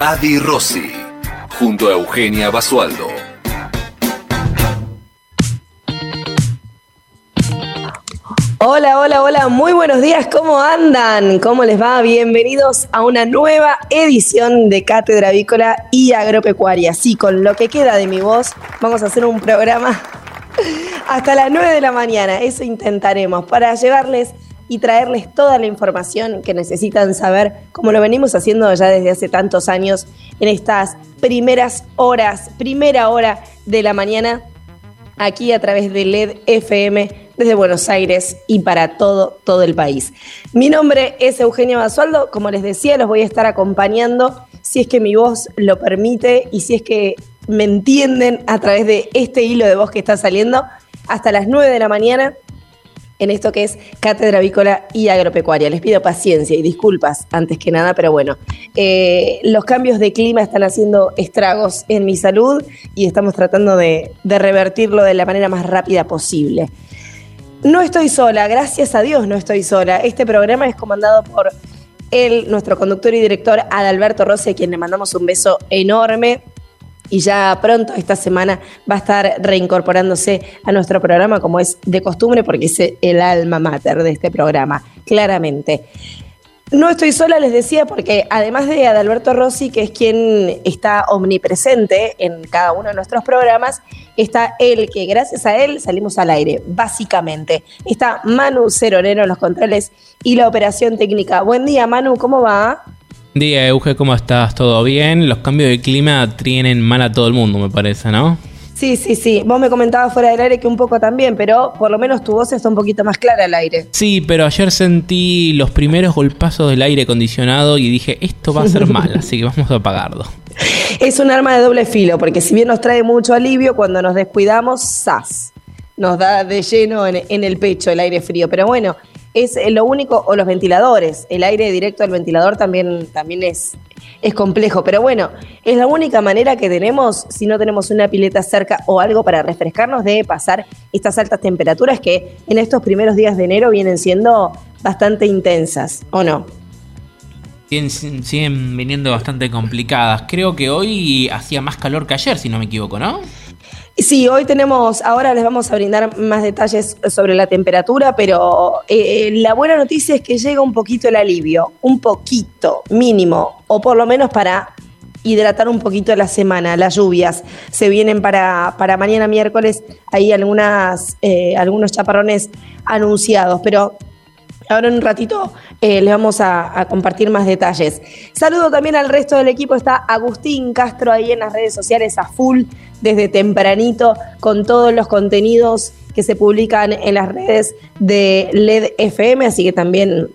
Adi Rossi, junto a Eugenia Basualdo. Hola, hola, hola, muy buenos días, ¿cómo andan? ¿Cómo les va? Bienvenidos a una nueva edición de Cátedra Avícola y Agropecuaria. Sí, con lo que queda de mi voz, vamos a hacer un programa hasta las 9 de la mañana, eso intentaremos, para llevarles y traerles toda la información que necesitan saber, como lo venimos haciendo ya desde hace tantos años, en estas primeras horas, primera hora de la mañana, aquí a través de LED FM desde Buenos Aires y para todo, todo el país. Mi nombre es Eugenia Basualdo, como les decía, los voy a estar acompañando si es que mi voz lo permite y si es que me entienden a través de este hilo de voz que está saliendo hasta las 9 de la mañana en esto que es Cátedra Avícola y Agropecuaria. Les pido paciencia y disculpas antes que nada, pero bueno, eh, los cambios de clima están haciendo estragos en mi salud y estamos tratando de, de revertirlo de la manera más rápida posible. No estoy sola, gracias a Dios no estoy sola. Este programa es comandado por él, nuestro conductor y director Adalberto Rossi, a quien le mandamos un beso enorme y ya pronto esta semana va a estar reincorporándose a nuestro programa como es de costumbre porque es el alma mater de este programa, claramente. No estoy sola, les decía, porque además de Adalberto Rossi, que es quien está omnipresente en cada uno de nuestros programas, está él, que gracias a él salimos al aire, básicamente. Está Manu Ceronero en los controles y la operación técnica. Buen día, Manu, ¿cómo va? Día, Euge, ¿cómo estás? ¿Todo bien? Los cambios de clima tienen mal a todo el mundo, me parece, ¿no? Sí, sí, sí. Vos me comentabas fuera del aire que un poco también, pero por lo menos tu voz está un poquito más clara al aire. Sí, pero ayer sentí los primeros golpazos del aire acondicionado y dije, esto va a ser mal, así que vamos a apagarlo. Es un arma de doble filo, porque si bien nos trae mucho alivio, cuando nos descuidamos, ¡zas! Nos da de lleno en, en el pecho el aire frío. Pero bueno, es lo único, o los ventiladores, el aire directo al ventilador también, también es, es complejo, pero bueno, es la única manera que tenemos, si no tenemos una pileta cerca o algo para refrescarnos, de pasar estas altas temperaturas que en estos primeros días de enero vienen siendo bastante intensas, ¿o no? Siguen, siguen viniendo bastante complicadas. Creo que hoy hacía más calor que ayer, si no me equivoco, ¿no? Sí, hoy tenemos, ahora les vamos a brindar más detalles sobre la temperatura, pero eh, la buena noticia es que llega un poquito el alivio, un poquito mínimo, o por lo menos para hidratar un poquito la semana. Las lluvias se vienen para, para mañana miércoles, hay algunas, eh, algunos chaparrones anunciados, pero Ahora en un ratito eh, les vamos a, a, compartir más detalles. Saludo también al resto del equipo. Está Agustín Castro ahí en las redes sociales a full desde tempranito con todos los contenidos que se publican en las redes de LED FM. Así que también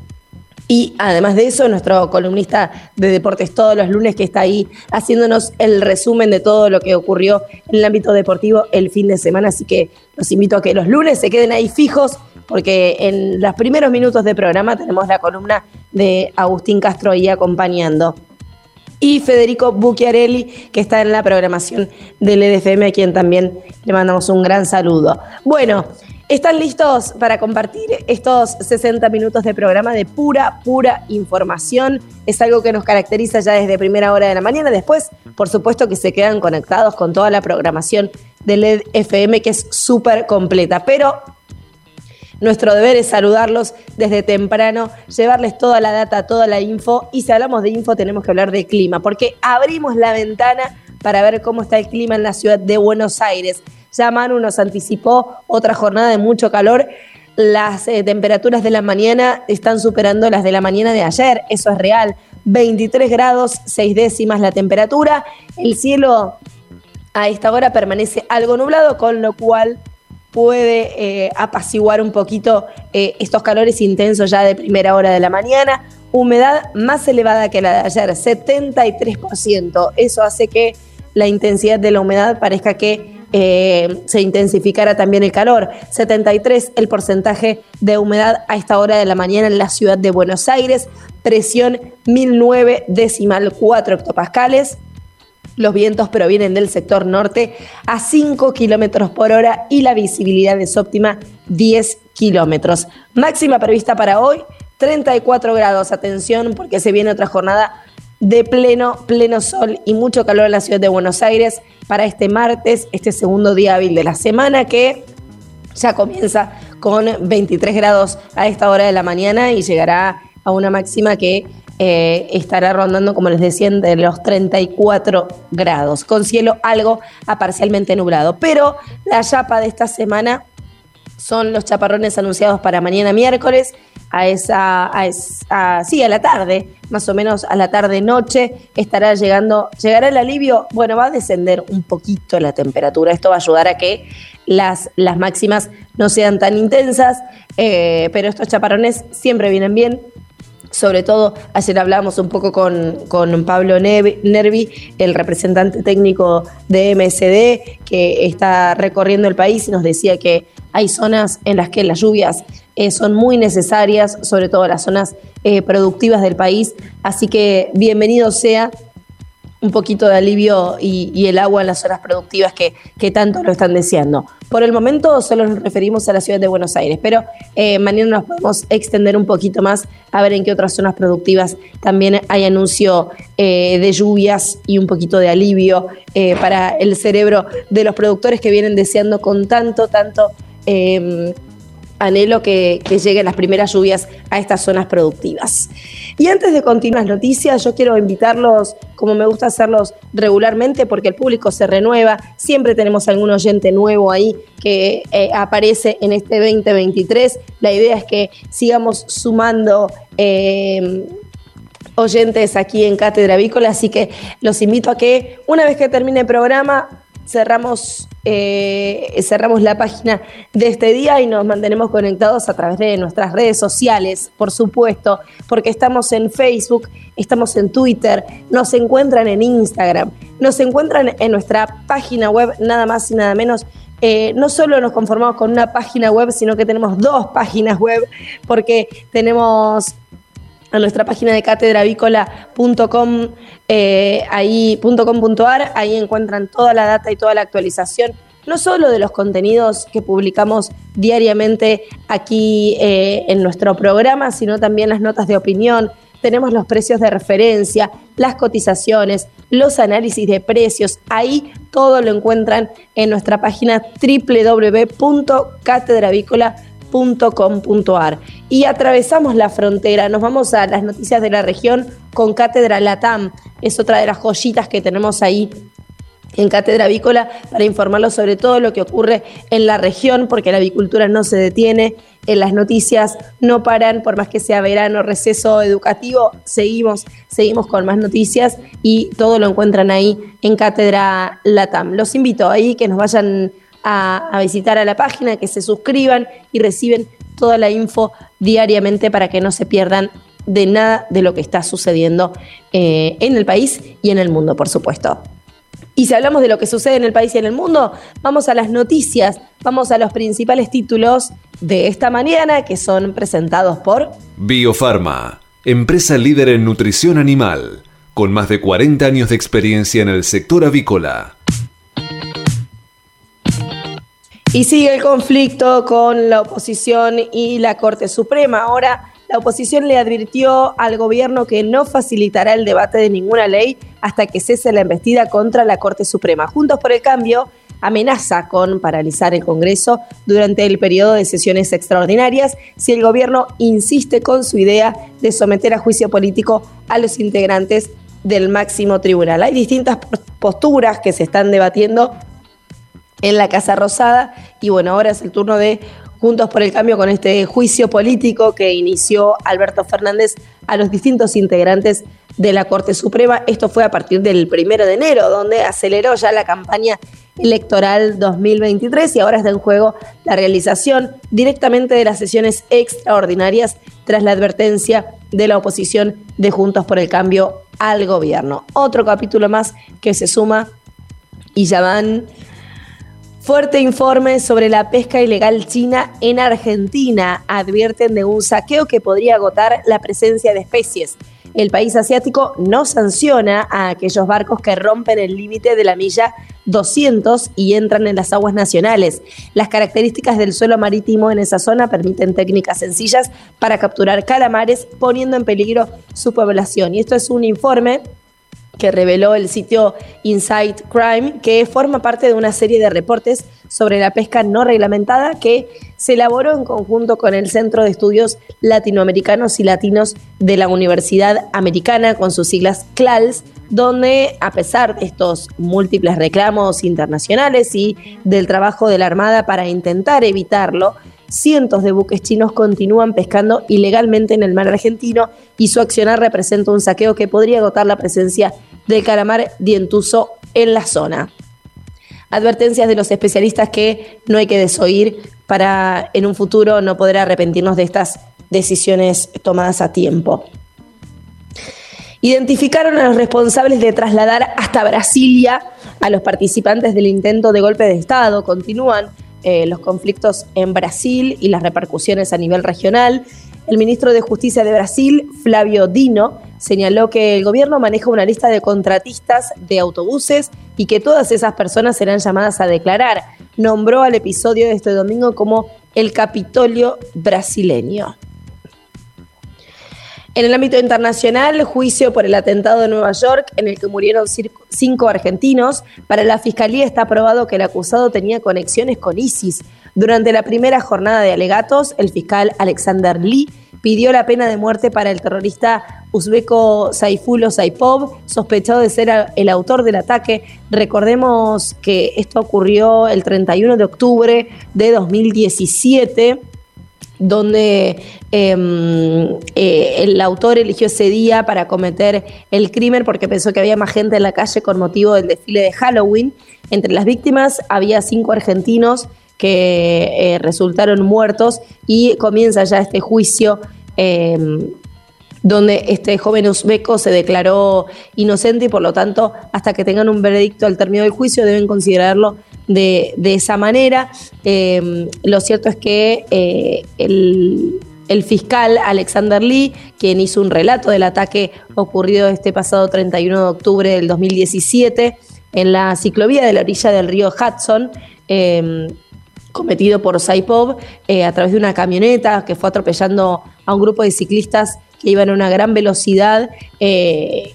y además de eso, nuestro columnista de deportes todos los lunes que está ahí haciéndonos el resumen de todo lo que ocurrió en el ámbito deportivo el fin de semana. Así que los invito a que los lunes se queden ahí fijos porque en los primeros minutos de programa tenemos la columna de Agustín Castro ahí acompañando. Y Federico Bucchiarelli, que está en la programación del EDFM, a quien también le mandamos un gran saludo. Bueno, ¿Están listos para compartir estos 60 minutos de programa de pura, pura información? Es algo que nos caracteriza ya desde primera hora de la mañana. Después, por supuesto que se quedan conectados con toda la programación del LED FM, que es súper completa. Pero nuestro deber es saludarlos desde temprano, llevarles toda la data, toda la info. Y si hablamos de info, tenemos que hablar de clima, porque abrimos la ventana para ver cómo está el clima en la ciudad de Buenos Aires. Ya Manu nos anticipó otra jornada de mucho calor. Las eh, temperaturas de la mañana están superando las de la mañana de ayer, eso es real. 23 grados, 6 décimas la temperatura. El cielo a esta hora permanece algo nublado, con lo cual puede eh, apaciguar un poquito eh, estos calores intensos ya de primera hora de la mañana. humedad más elevada que la de ayer, 73%. Eso hace que la intensidad de la humedad parezca que eh, se intensificara también el calor. 73 el porcentaje de humedad a esta hora de la mañana en la ciudad de Buenos Aires, presión 1009 decimal 4 hectopascales. Los vientos provienen del sector norte a 5 kilómetros por hora y la visibilidad es óptima 10 kilómetros. Máxima prevista para hoy 34 grados. Atención porque se viene otra jornada de pleno, pleno sol y mucho calor en la ciudad de Buenos Aires para este martes, este segundo día hábil de la semana que ya comienza con 23 grados a esta hora de la mañana y llegará a una máxima que eh, estará rondando, como les decía, de los 34 grados, con cielo algo a parcialmente nublado. Pero la chapa de esta semana son los chaparrones anunciados para mañana miércoles a esa, a sí, a la tarde, más o menos a la tarde-noche, estará llegando, llegará el alivio, bueno, va a descender un poquito la temperatura, esto va a ayudar a que las, las máximas no sean tan intensas, eh, pero estos chaparrones siempre vienen bien, sobre todo, ayer hablamos un poco con, con Pablo Nervi, el representante técnico de MSD, que está recorriendo el país y nos decía que hay zonas en las que las lluvias eh, son muy necesarias, sobre todo las zonas eh, productivas del país. Así que bienvenido sea un poquito de alivio y, el agua en las zonas productivas que, que, tanto lo están deseando. Por el momento solo nos referimos a la ciudad de Buenos Aires, pero eh, mañana nos podemos extender un poquito más a ver en qué otras zonas productivas también hay anuncio de lluvias y un poquito de alivio para el cerebro de los productores que vienen deseando con tanto, tanto anhelo que, lleguen las primeras lluvias a estas zonas productivas. Y antes de continuar las noticias, yo quiero invitarlos, como me gusta hacerlos regularmente, porque el público se renueva, siempre tenemos algún oyente nuevo ahí que eh, aparece en este 2023. La idea es que sigamos sumando... Eh, oyentes aquí en Cátedra Avícola, así que los invito a que una vez que termine el programa cerramos, eh, cerramos la página de este día y nos mantenemos conectados a través de nuestras redes sociales, por supuesto, porque estamos en Facebook, estamos en Twitter, nos encuentran en Instagram, nos encuentran en nuestra página web, nada más y nada menos. Eh, no solo nos conformamos con una página web, sino que tenemos dos páginas web, porque tenemos a nuestra página de catedravícola.com, eh, ahí encuentran toda la data y toda la actualización, no solo de los contenidos que publicamos diariamente aquí eh, en nuestro programa, sino también las notas de opinión. Tenemos los precios de referencia, las cotizaciones, los análisis de precios. Ahí todo lo encuentran en nuestra página www.catedravícola.com .com.ar y atravesamos la frontera, nos vamos a las noticias de la región con Cátedra Latam, es otra de las joyitas que tenemos ahí en Cátedra Avícola para informarlos sobre todo lo que ocurre en la región, porque la avicultura no se detiene, en las noticias no paran, por más que sea verano, receso educativo, seguimos, seguimos con más noticias y todo lo encuentran ahí en Cátedra Latam. Los invito ahí que nos vayan a, visitar a la página, que se suscriban y reciben toda la info diariamente para que no se pierdan de nada de lo que está sucediendo eh, en el país y en el mundo, por supuesto. Y si hablamos de lo que sucede en el país y en el mundo, vamos a las noticias, vamos a los principales títulos de esta mañana que son presentados por Biofarma, empresa líder en nutrición animal, con más de 40 años de experiencia en el sector avícola. Y sigue el conflicto con la oposición y la Corte Suprema. Ahora, la oposición le advirtió al gobierno que no facilitará el debate de ninguna ley hasta que cese la embestida contra la Corte Suprema. Juntos por el Cambio amenaza con paralizar el Congreso durante el periodo de sesiones extraordinarias si el gobierno insiste con su idea de someter a juicio político a los integrantes del máximo tribunal. Hay distintas posturas que se están debatiendo en la Casa Rosada. Y bueno, ahora es el turno de Juntos por el Cambio con este juicio político que inició Alberto Fernández a los distintos integrantes de la Corte Suprema. Esto fue a partir del primero de enero, donde aceleró ya la campaña electoral 2023 y ahora está en juego la realización directamente de las sesiones extraordinarias tras la advertencia de la oposición de Juntos por el Cambio al gobierno. Otro capítulo más que se suma y ya van Fuerte informe sobre la pesca ilegal china en Argentina. Advierten de un saqueo que podría agotar la presencia de especies. El país asiático no sanciona a aquellos barcos que rompen el límite de la milla 200 y entran en las aguas nacionales. Las características del suelo marítimo en esa zona permiten técnicas sencillas para capturar calamares, poniendo en peligro su población. Y esto es un informe que reveló el sitio Insight Crime, que forma parte de una serie de reportes sobre la pesca no reglamentada que se elaboró en conjunto con el Centro de Estudios Latinoamericanos y Latinos de la Universidad Americana, con sus siglas CLALS, donde a pesar de estos múltiples reclamos internacionales y del trabajo de la Armada para intentar evitarlo, cientos de buques chinos continúan pescando ilegalmente en el mar argentino y su accionar representa un saqueo que podría agotar la presencia del calamar dientuso en la zona. Advertencias de los especialistas que no hay que desoír para en un futuro no poder arrepentirnos de estas decisiones tomadas a tiempo. Identificaron a los responsables de trasladar hasta Brasilia a los participantes del intento de golpe de Estado. Continúan eh, los conflictos en Brasil y las repercusiones a nivel regional. El ministro de Justicia de Brasil, Flavio Dino, señaló que el gobierno maneja una lista de contratistas de autobuses y que todas esas personas serán llamadas a declarar. Nombró al episodio de este domingo como el Capitolio brasileño. En el ámbito internacional, juicio por el atentado de Nueva York en el que murieron cinco argentinos. Para la Fiscalía está probado que el acusado tenía conexiones con ISIS. Durante la primera jornada de alegatos, el fiscal Alexander Lee pidió la pena de muerte para el terrorista uzbeco Saifulo Saipov, sospechado de ser el autor del ataque. Recordemos que esto ocurrió el 31 de octubre de 2017 donde em, eh, el autor eligió ese día para cometer el crimen porque pensó que había más gente en la calle con motivo del desfile de Halloween. Entre las víctimas había cinco argentinos que eh, resultaron muertos y comienza ya este juicio em, donde este joven uzbeco se declaró inocente y por lo tanto hasta que tengan un veredicto al término del juicio deben considerarlo de, esa manera. Em, lo cierto es que eh, el, fiscal Alexander Lee, quien hizo un relato del ataque ocurrido este pasado 31 de octubre del 2017 en la ciclovía de la orilla del río Hudson, em, cometido por Saipov eh, a través de una camioneta que fue atropellando a un grupo de ciclistas que iban a una gran velocidad. Eh,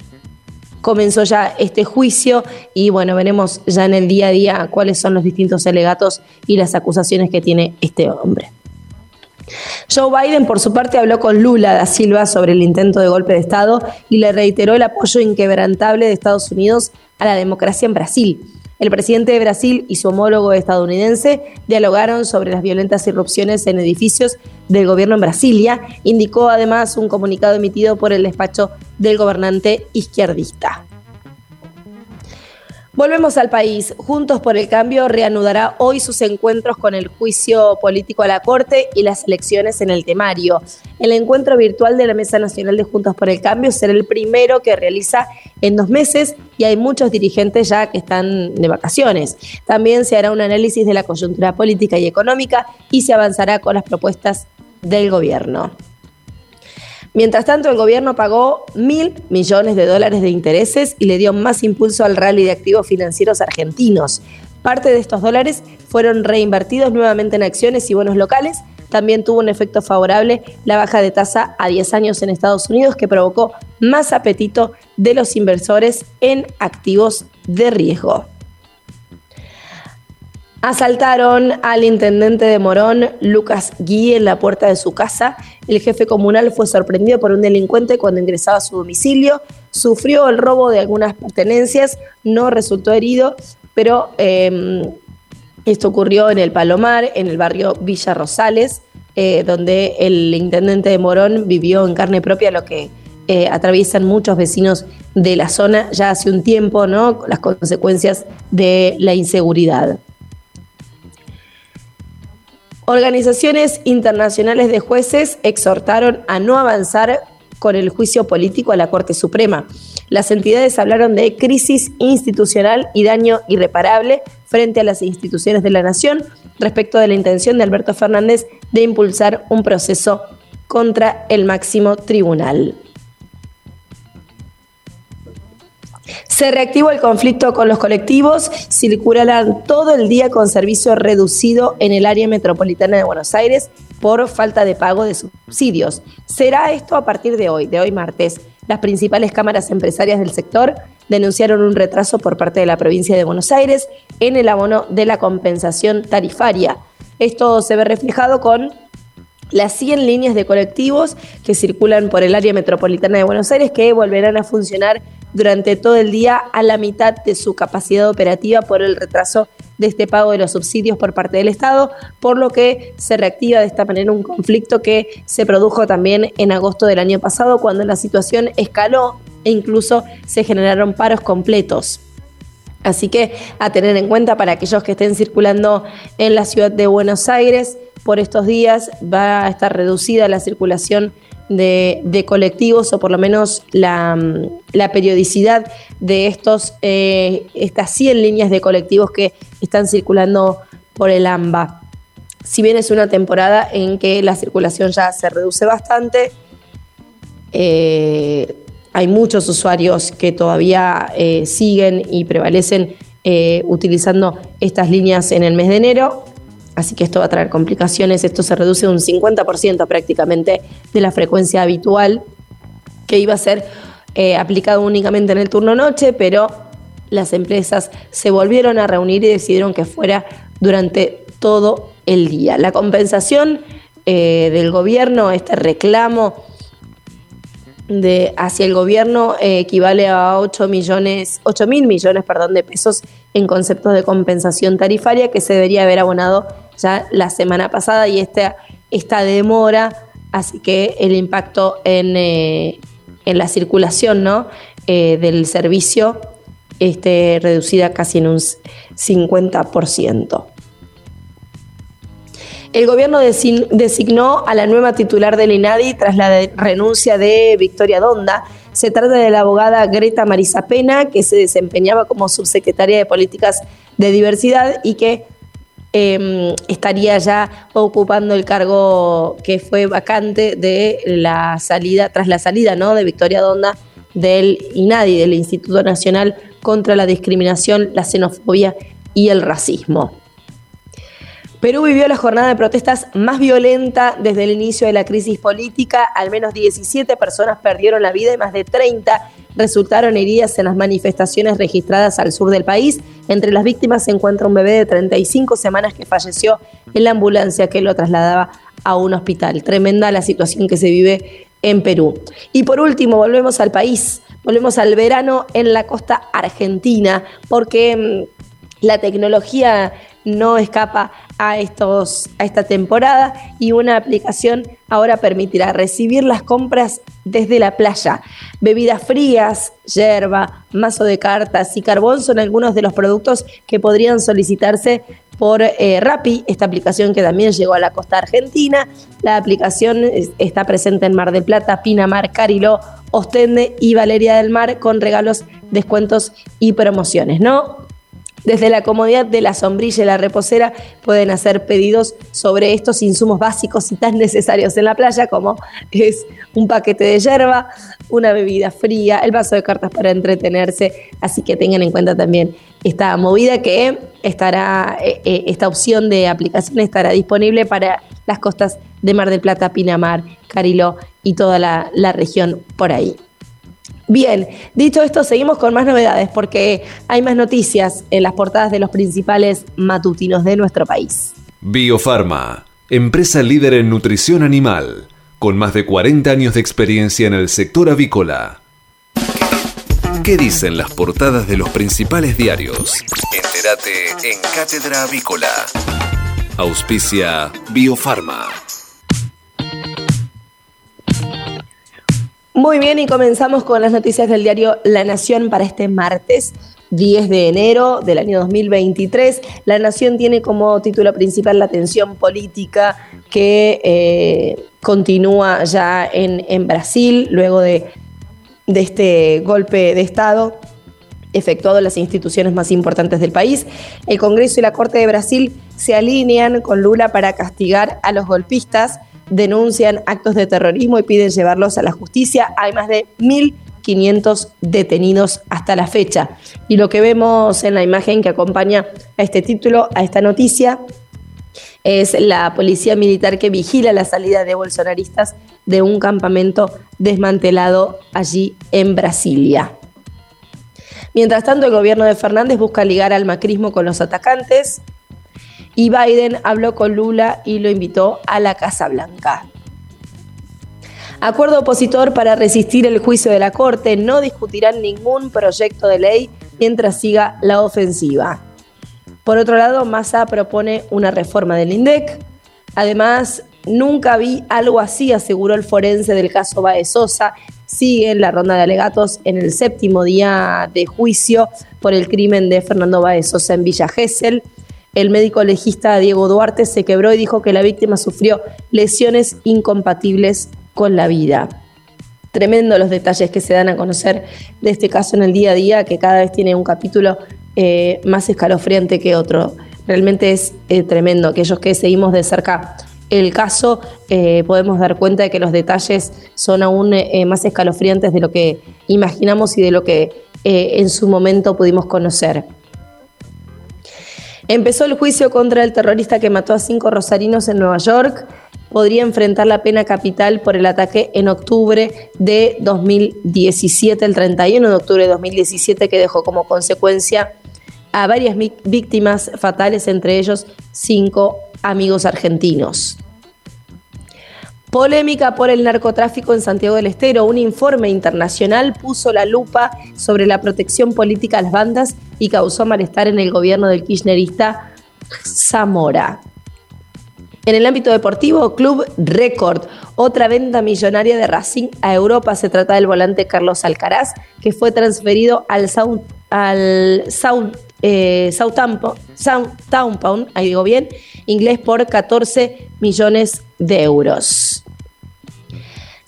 comenzó ya este juicio y bueno, veremos ya en el día a día cuáles son los distintos alegatos y las acusaciones que tiene este hombre. Joe Biden, por su parte, habló con Lula da Silva sobre el intento de golpe de Estado y le reiteró el apoyo inquebrantable de Estados Unidos a la democracia en Brasil. El presidente de Brasil y su homólogo estadounidense dialogaron sobre las violentas irrupciones en edificios del gobierno en Brasilia, indicó además un comunicado emitido por el despacho del gobernante izquierdista. Volvemos al país. Juntos por el Cambio reanudará hoy sus encuentros con el juicio político a la Corte y las elecciones en el temario. El encuentro virtual de la Mesa Nacional de Juntos por el Cambio será el primero que realiza en dos meses y hay muchos dirigentes ya que están de vacaciones. También se hará un análisis de la coyuntura política y económica y se avanzará con las propuestas del gobierno. Mientras tanto, el gobierno pagó mil millones de dólares de intereses y le dio más impulso al rally de activos financieros argentinos. Parte de estos dólares fueron reinvertidos nuevamente en acciones y bonos locales. También tuvo un efecto favorable la baja de tasa a 10 años en Estados Unidos que provocó más apetito de los inversores en activos de riesgo. Asaltaron al intendente de Morón, Lucas Gui, en la puerta de su casa. El jefe comunal fue sorprendido por un delincuente cuando ingresaba a su domicilio. Sufrió el robo de algunas pertenencias, no resultó herido, pero em, esto ocurrió en el Palomar, en el barrio Villa Rosales, eh, donde el intendente de Morón vivió en carne propia lo que eh, atraviesan muchos vecinos de la zona ya hace un tiempo, ¿no? Las consecuencias de la inseguridad. Organizaciones internacionales de jueces exhortaron a no avanzar con el juicio político a la Corte Suprema. Las entidades hablaron de crisis institucional y daño irreparable frente a las instituciones de la nación respecto de la intención de Alberto Fernández de impulsar un proceso contra el máximo tribunal. Se reactivó el conflicto con los colectivos, circularán todo el día con servicio reducido en el área metropolitana de Buenos Aires por falta de pago de subsidios. Será esto a partir de hoy, de hoy martes. Las principales cámaras empresarias del sector denunciaron un retraso por parte de la provincia de Buenos Aires en el abono de la compensación tarifaria. Esto se ve reflejado con las 100 líneas de colectivos que circulan por el área metropolitana de Buenos Aires que volverán a funcionar durante todo el día a la mitad de su capacidad operativa por el retraso de este pago de los subsidios por parte del Estado, por lo que se reactiva de esta manera un conflicto que se produjo también en agosto del año pasado cuando la situación escaló e incluso se generaron paros completos. Así que a tener en cuenta para aquellos que estén circulando en la ciudad de Buenos Aires, por estos días va a estar reducida la circulación de, colectivos o por lo menos la, periodicidad de estos, eh, estas 100 líneas de colectivos que están circulando por el AMBA. Si bien es una temporada en que la circulación ya se reduce bastante, eh, hay muchos usuarios que todavía eh, siguen y prevalecen utilizando estas líneas en el mes de enero. Así que esto va a traer complicaciones, esto se reduce un 50% prácticamente de la frecuencia habitual que iba a ser eh, aplicado únicamente en el turno noche, pero las empresas se volvieron a reunir y decidieron que fuera durante todo el día. La compensación eh, del gobierno, este reclamo de, hacia el gobierno eh, equivale a 8 millones, 8 mil millones perdón, de pesos en conceptos de compensación tarifaria que se debería haber abonado ya la semana pasada y esta, esta demora, así que el impacto en, eh, en la circulación ¿no? Eh, del servicio esté reducida casi en un 50%. El gobierno designó a la nueva titular del INADI tras la renuncia de Victoria Donda. Se trata de la abogada Greta Marisa Pena, que se desempeñaba como subsecretaria de Políticas de Diversidad y que em, estaría ya ocupando el cargo que fue vacante de la salida, tras la salida ¿no? de Victoria Donda del INADI, del Instituto Nacional contra la Discriminación, la Xenofobia y el Racismo. Perú vivió la jornada de protestas más violenta desde el inicio de la crisis política. Al menos 17 personas perdieron la vida y más de 30 resultaron heridas en las manifestaciones registradas al sur del país. Entre las víctimas se encuentra un bebé de 35 semanas que falleció en la ambulancia que lo trasladaba a un hospital. Tremenda la situación que se vive en Perú. Y por último, volvemos al país, volvemos al verano en la costa argentina, porque mm, la tecnología no escapa a, estos, a esta temporada y una aplicación ahora permitirá recibir las compras desde la playa. Bebidas frías, yerba, mazo de cartas y carbón son algunos de los productos que podrían solicitarse por eh, Rappi, esta aplicación que también llegó a la costa argentina. La aplicación está presente en Mar del Plata, Pinamar, Cariló, Ostende y Valeria del Mar con regalos, descuentos y promociones, ¿no? Desde la comodidad de la sombrilla y la reposera pueden hacer pedidos sobre estos insumos básicos y tan necesarios en la playa como es un paquete de hierba, una bebida fría, el vaso de cartas para entretenerse. Así que tengan en cuenta también esta movida que estará, eh, eh, esta opción de aplicación estará disponible para las costas de Mar del Plata, Pinamar, Cariló y toda la, la región por ahí. Bien, dicho esto, seguimos con más novedades porque hay más noticias en las portadas de los principales matutinos de nuestro país. Biofarma, empresa líder en nutrición animal, con más de 40 años de experiencia en el sector avícola. ¿Qué dicen las portadas de los principales diarios? Entérate en Cátedra Avícola. Auspicia Biofarma. Muy bien, y comenzamos con las noticias del diario La Nación para este martes. 10 de enero del año 2023. La Nación tiene como título principal la tensión política que eh, continúa ya en, en, Brasil luego de, de este golpe de Estado efectuado en las instituciones más importantes del país. El Congreso y la Corte de Brasil se alinean con Lula para castigar a los golpistas denuncian actos de terrorismo y piden llevarlos a la justicia. Hay más de 1.500 detenidos hasta la fecha. Y lo que vemos en la imagen que acompaña a este título, a esta noticia, es la policía militar que vigila la salida de bolsonaristas de un campamento desmantelado allí en Brasilia. Mientras tanto, el gobierno de Fernández busca ligar al macrismo con los atacantes y Biden habló con Lula y lo invitó a la Casa Blanca. Acuerdo opositor para resistir el juicio de la Corte. No discutirán ningún proyecto de ley mientras siga la ofensiva. Por otro lado, Massa propone una reforma del INDEC. Además, nunca vi algo así, aseguró el forense del caso Baez Sosa. Sigue en la ronda de alegatos en el séptimo día de juicio por el crimen de Fernando Baez Sosa en Villa Gesell. El médico legista Diego Duarte se quebró y dijo que la víctima sufrió lesiones incompatibles con la vida. Tremendo los detalles que se dan a conocer de este caso en el día a día, que cada vez tiene un capítulo eh, más escalofriante que otro. Realmente es eh, tremendo. Aquellos que seguimos de cerca el caso, eh, podemos dar cuenta de que los detalles son aún más escalofriantes de lo que imaginamos y de lo que en su momento pudimos conocer. Empezó el juicio contra el terrorista que mató a cinco rosarinos en Nueva York. Podría enfrentar la pena capital por el ataque en octubre de 2017, el 31 de octubre de 2017, que dejó como consecuencia a varias víctimas fatales, entre ellos cinco amigos argentinos. Polémica por el narcotráfico en Santiago del Estero. Un informe internacional puso la lupa sobre la protección política a las bandas y causó malestar en el gobierno del kirchnerista Zamora. En el ámbito deportivo, Club Record, otra venta millonaria de Racing a Europa. Se trata del volante Carlos Alcaraz, que fue transferido al, Sound, al eh, Southampton, ahí digo bien, inglés por 14 millones de euros.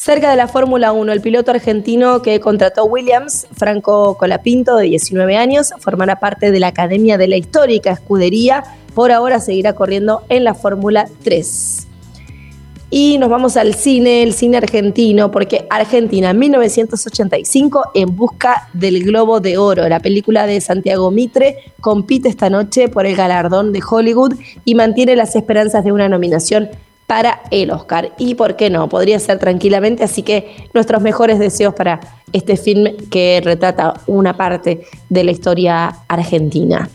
Cerca de la Fórmula 1, el piloto argentino que contrató Williams, Franco Colapinto, de 19 años, formará parte de la Academia de la Histórica Escudería. Por ahora seguirá corriendo en la Fórmula 3. Y nos vamos al cine, el cine argentino, porque Argentina 1985 en busca del Globo de Oro. La película de Santiago Mitre compite esta noche por el galardón de Hollywood y mantiene las esperanzas de una nominación para el Oscar. Y por qué no, podría ser tranquilamente, así que nuestros mejores deseos para este film que retrata una parte de la historia argentina.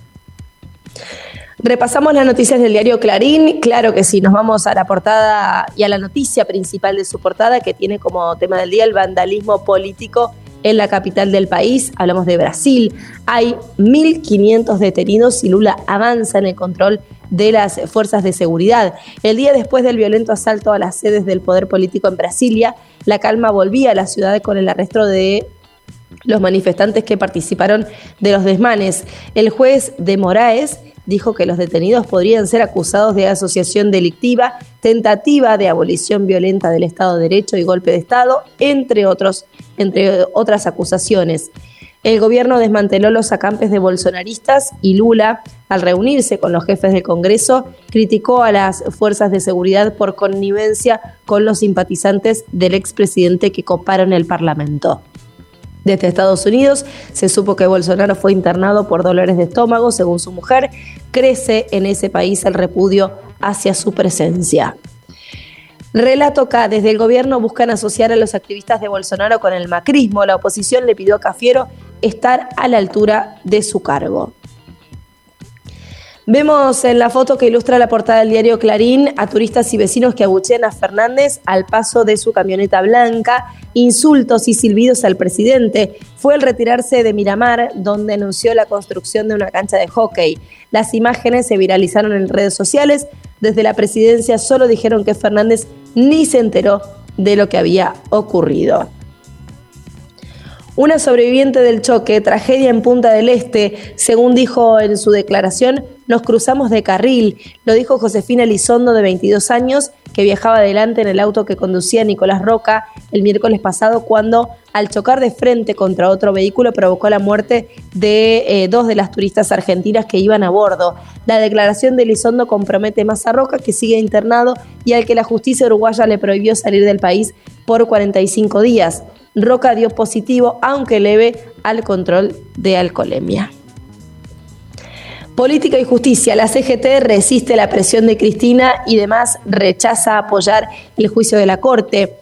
Repasamos las noticias del diario Clarín. Claro que sí, nos vamos a la portada y a la noticia principal de su portada, que tiene como tema del día el vandalismo político en la capital del país. Hablamos de Brasil. Hay 1.500 detenidos y Lula avanza en el control de las fuerzas de seguridad. El día después del violento asalto a las sedes del poder político en Brasilia, la calma volvía a la ciudad con el arresto de los manifestantes que participaron de los desmanes. El juez de Moraes dijo que los detenidos podrían ser acusados de asociación delictiva, tentativa de abolición violenta del Estado de Derecho y golpe de Estado, entre, otros, entre otras acusaciones. El gobierno desmanteló los acampes de bolsonaristas y Lula, al reunirse con los jefes del Congreso, criticó a las fuerzas de seguridad por connivencia con los simpatizantes del expresidente que coparon el Parlamento. Desde Estados Unidos se supo que Bolsonaro fue internado por dolores de estómago, según su mujer. Crece en ese país el repudio hacia su presencia. Relato K. Desde el gobierno buscan asociar a los activistas de Bolsonaro con el macrismo. La oposición le pidió a Cafiero estar a la altura de su cargo. Vemos en la foto que ilustra la portada del diario Clarín a turistas y vecinos que abuchean a Fernández al paso de su camioneta blanca, insultos y silbidos al presidente. Fue al retirarse de Miramar, donde anunció la construcción de una cancha de hockey. Las imágenes se viralizaron en redes sociales. Desde la presidencia solo dijeron que Fernández ni se enteró de lo que había ocurrido. Una sobreviviente del choque, tragedia en Punta del Este, según dijo en su declaración, nos cruzamos de carril. Lo dijo Josefina Elizondo, de 22 años, que viajaba adelante en el auto que conducía Nicolás Roca el miércoles pasado cuando, al chocar de frente contra otro vehículo, provocó la muerte de eh, dos de las turistas argentinas que iban a bordo. La declaración de Elizondo compromete más a Roca, que sigue internado y al que la justicia uruguaya le prohibió salir del país por 45 días. Roca dio positivo, aunque leve, al control de alcoholemia. Política y Justicia. La CGT resiste la presión de Cristina y demás rechaza apoyar el juicio de la Corte.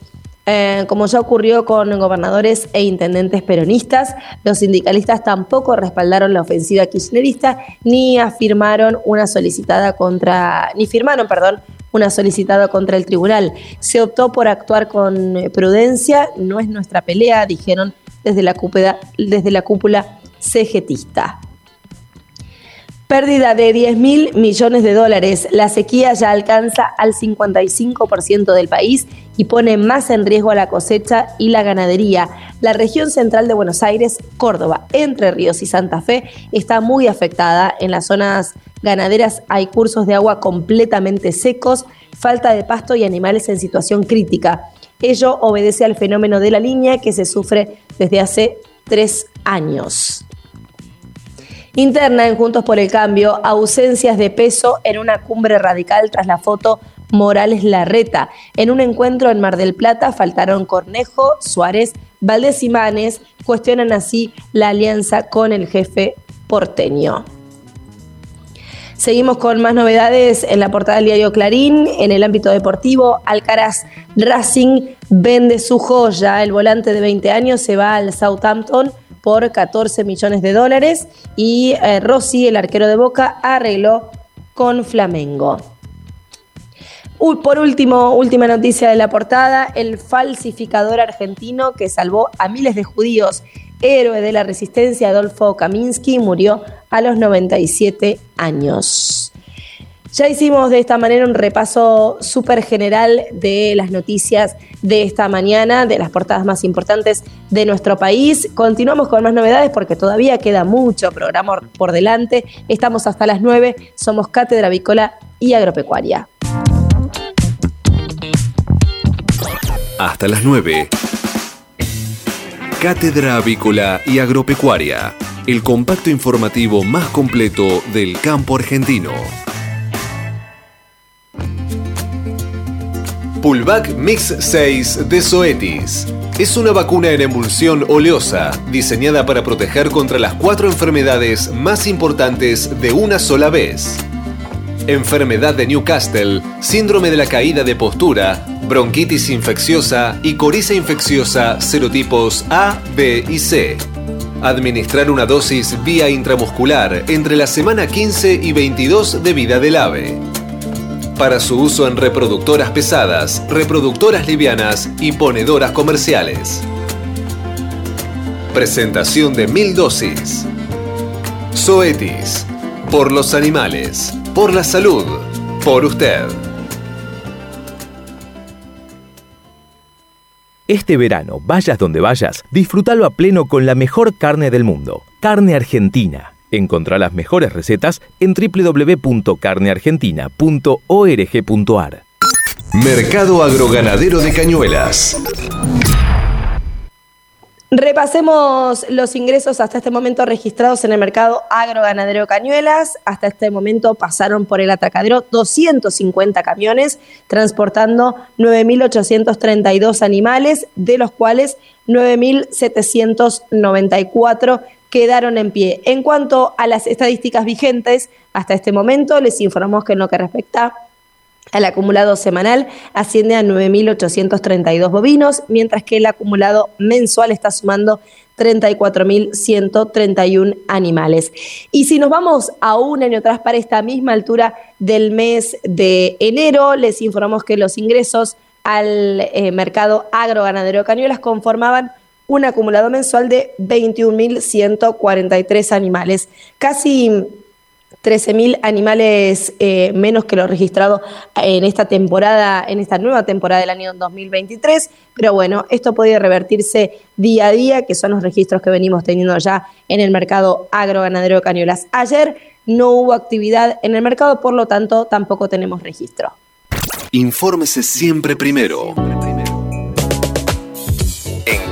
Eh, como ya ocurrió con gobernadores e intendentes peronistas, los sindicalistas tampoco respaldaron la ofensiva kirchnerista ni afirmaron una solicitada contra, ni firmaron, perdón, una solicitada contra el tribunal. Se optó por actuar con prudencia, no es nuestra pelea, dijeron desde la cúpula, desde la cúpula CGTista. Pérdida de 10 mil millones de dólares. La sequía ya alcanza al 55% del país y pone más en riesgo a la cosecha y la ganadería. La región central de Buenos Aires, Córdoba, Entre Ríos y Santa Fe está muy afectada. En las zonas ganaderas hay cursos de agua completamente secos, falta de pasto y animales en situación crítica. Ello obedece al fenómeno de la línea que se sufre desde hace tres años. Interna en Juntos por el Cambio, ausencias de peso en una cumbre radical tras la foto Morales Larreta. En un encuentro en Mar del Plata faltaron Cornejo, Suárez, Valdés y Manes, cuestionan así la alianza con el jefe porteño. Seguimos con más novedades en la portada del diario Clarín. En el ámbito deportivo, Alcaraz Racing vende su joya. El volante de 20 años se va al Southampton por 14 millones de dólares y eh, Rossi, el arquero de Boca, arregló con Flamengo. por último, última noticia de la portada, el falsificador argentino que salvó a miles de judíos, héroe de la resistencia Adolfo Kaminsky, murió a los 97 años. Ya hicimos de esta manera un repaso súper general de las noticias de esta mañana, de las portadas más importantes de nuestro país. Continuamos con más novedades porque todavía queda mucho programa por delante. Estamos hasta las 9, somos Cátedra Avícola y Agropecuaria. Hasta las 9. Cátedra Avícola y Agropecuaria, el compacto informativo más completo del campo argentino. Pulvac Mix 6 de Zoetis. Es una vacuna en emulsión oleosa diseñada para proteger contra las cuatro enfermedades más importantes de una sola vez. Enfermedad de Newcastle, síndrome de la caída de postura, bronquitis infecciosa y coriza infecciosa serotipos A, B y C. Administrar una dosis vía intramuscular entre la semana 15 y 22 de vida del ave para su uso en reproductoras pesadas, reproductoras livianas y ponedoras comerciales. Presentación de mil dosis. Zoetis. Por los animales. Por la salud. Por usted. Este verano, vayas donde vayas, disfrútalo a pleno con la mejor carne del mundo. Carne argentina Encontrá las mejores recetas en www.carneargentina.org.ar. Mercado Agroganadero de Cañuelas. Repasemos los ingresos hasta este momento registrados en el mercado agroganadero Cañuelas. Hasta este momento pasaron por el atracadero 250 camiones transportando 9.832 animales, de los cuales 9.794 quedaron en pie. En cuanto a las estadísticas vigentes, hasta este momento les informamos que en lo que respecta al acumulado semanal asciende a 9.832 bovinos, mientras que el acumulado mensual está sumando 34.131 animales. Y si nos vamos a un año atrás para esta misma altura del mes de enero, les informamos que los ingresos al eh, mercado agroganadero de Cañuelas conformaban un acumulado mensual de 21.143 animales. Casi 13.000 animales eh, menos que lo registrado en esta temporada, en esta nueva temporada del año 2023. Pero bueno, esto puede revertirse día a día, que son los registros que venimos teniendo ya en el mercado agroganadero de Cañuelas. Ayer no hubo actividad en el mercado, por lo tanto tampoco tenemos registro. Infórmese siempre primero.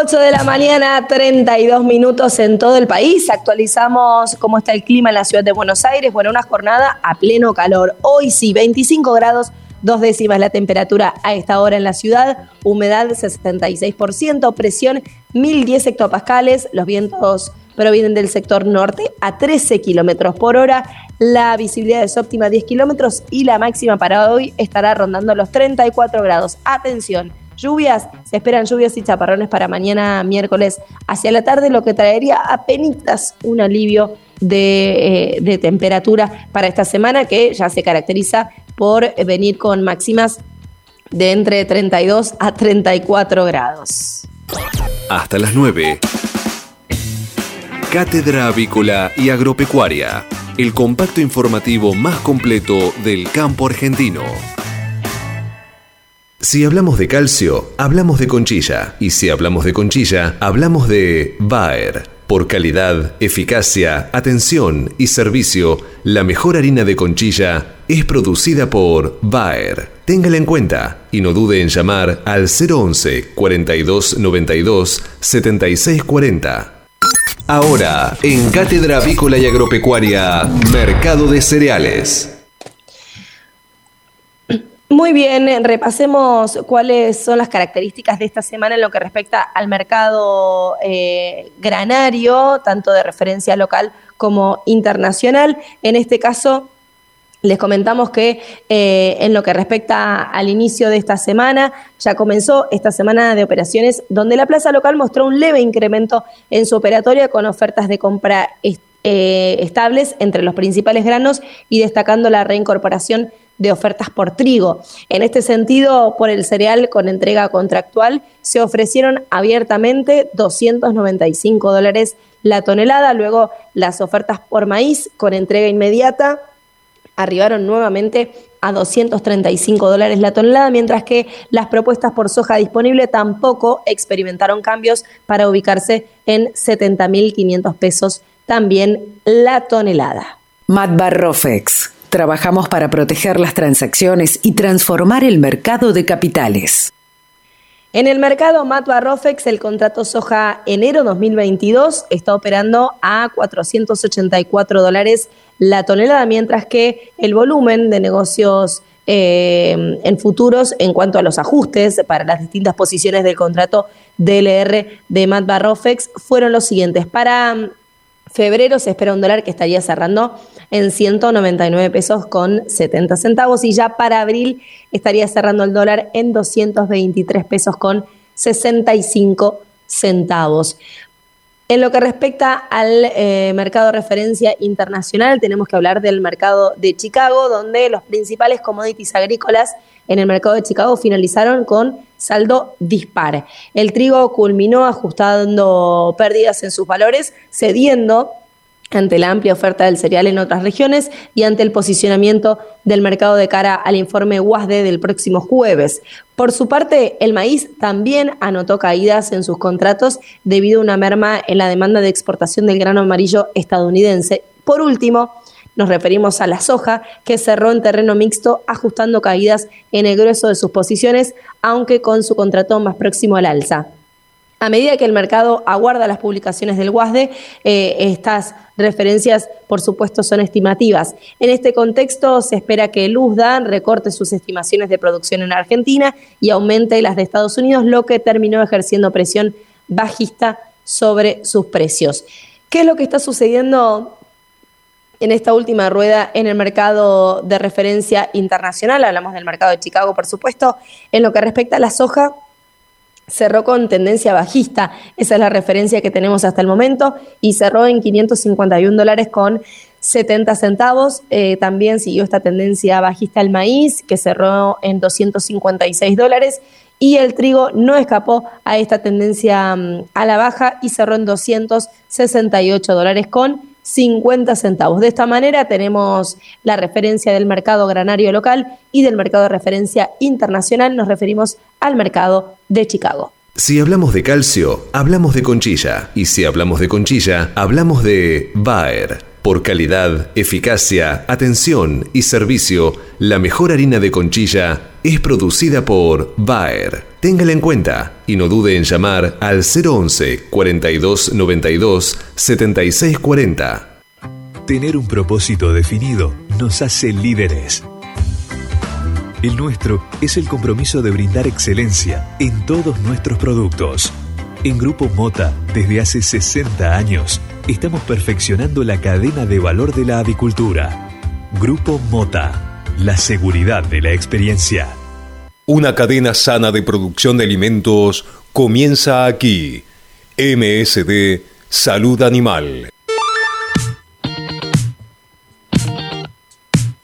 8 de la mañana, 32 minutos en todo el país. Actualizamos cómo está el clima en la ciudad de Buenos Aires. Bueno, una jornada a pleno calor. Hoy sí, 25 grados, dos décimas la temperatura a esta hora en la ciudad. Humedad 66%, presión 1010 hectopascales. Los vientos provienen del sector norte a 13 kilómetros por hora. La visibilidad es óptima 10 kilómetros y la máxima para hoy estará rondando los 34 grados. Atención Lluvias, se esperan lluvias y chaparrones para mañana miércoles hacia la tarde, lo que traería apenas un alivio de, eh, de temperatura para esta semana que ya se caracteriza por venir con máximas de entre 32 a 34 grados. Hasta las 9. Cátedra Avícola y Agropecuaria, el compacto informativo más completo del campo argentino. Si hablamos de calcio, hablamos de conchilla. Y si hablamos de conchilla, hablamos de Bayer. Por calidad, eficacia, atención y servicio, la mejor harina de conchilla es producida por Bayer. Téngala en cuenta y no dude en llamar al 011 42 92 76 40. Ahora, en Cátedra Avícola y Agropecuaria, Mercado de Cereales. Muy bien, repasemos cuáles son las características de esta semana en lo que respecta al mercado eh, granario, tanto de referencia local como internacional. En este caso, les comentamos que eh, en lo que respecta al inicio de esta semana, ya comenzó esta semana de operaciones donde la plaza local mostró un leve incremento en su operatoria con ofertas de compra eh, estables entre los principales granos y destacando la reincorporación de ofertas por trigo. En este sentido, por el cereal con entrega contractual, se ofrecieron abiertamente 295 dólares la tonelada. Luego, las ofertas por maíz con entrega inmediata arribaron nuevamente a 235 dólares la tonelada, mientras que las propuestas por soja disponible tampoco experimentaron cambios para ubicarse en 70.500 pesos también la tonelada. Matbarrofex Trabajamos para proteger las transacciones y transformar el mercado de capitales. En el mercado Matva Rofex, el contrato soja enero 2022 está operando a 484 dólares la tonelada, mientras que el volumen de negocios eh, en futuros en cuanto a los ajustes para las distintas posiciones del contrato DLR de Matva Rofex fueron los siguientes. Para febrero se espera un dólar que estaría cerrando en 199 pesos con 70 centavos y ya para abril estaría cerrando el dólar en 223 pesos con 65 centavos. En lo que respecta al eh, mercado de referencia internacional, tenemos que hablar del mercado de Chicago, donde los principales commodities agrícolas en el mercado de Chicago finalizaron con saldo dispar. El trigo culminó ajustando pérdidas en sus valores, cediendo ante la amplia oferta del cereal en otras regiones y ante el posicionamiento del mercado de cara al informe WASDE del próximo jueves. Por su parte, el maíz también anotó caídas en sus contratos debido a una merma en la demanda de exportación del grano amarillo estadounidense. Por último, nos referimos a la soja, que cerró en terreno mixto, ajustando caídas en el grueso de sus posiciones, aunque con su contrato más próximo al alza. A medida que el mercado aguarda las publicaciones del WASDE, eh, estas referencias, por supuesto, son estimativas. En este contexto, se espera que el USDA recorte sus estimaciones de producción en Argentina y aumente las de Estados Unidos, lo que terminó ejerciendo presión bajista sobre sus precios. ¿Qué es lo que está sucediendo en esta última rueda en el mercado de referencia internacional, hablamos del mercado de Chicago, por supuesto, en lo que respecta a la soja, cerró con tendencia bajista, esa es la referencia que tenemos hasta el momento, y cerró en 551 dólares con 70 centavos. Eh, también siguió esta tendencia bajista el maíz, que cerró en 256 dólares. Y el trigo no escapó a esta tendencia mm, a la baja y cerró en 268 dólares con 50 centavos. De esta manera tenemos la referencia del mercado granario local y del mercado de referencia internacional. Nos referimos al mercado de Chicago. Si hablamos de calcio, hablamos de conchilla. Y si hablamos de conchilla, hablamos de Bayer. Por calidad, eficacia, atención y servicio, la mejor harina de conchilla es producida por Bayer. Téngala en cuenta y no dude en llamar al 011 42 92 76 40. Tener un propósito definido nos hace líderes. El nuestro es el compromiso de brindar excelencia en todos nuestros productos. En Grupo Mota, desde hace 60 años, estamos perfeccionando la cadena de valor de la avicultura. Grupo Mota, la seguridad de la experiencia. Una cadena sana de producción de alimentos comienza aquí. MSD Salud Animal.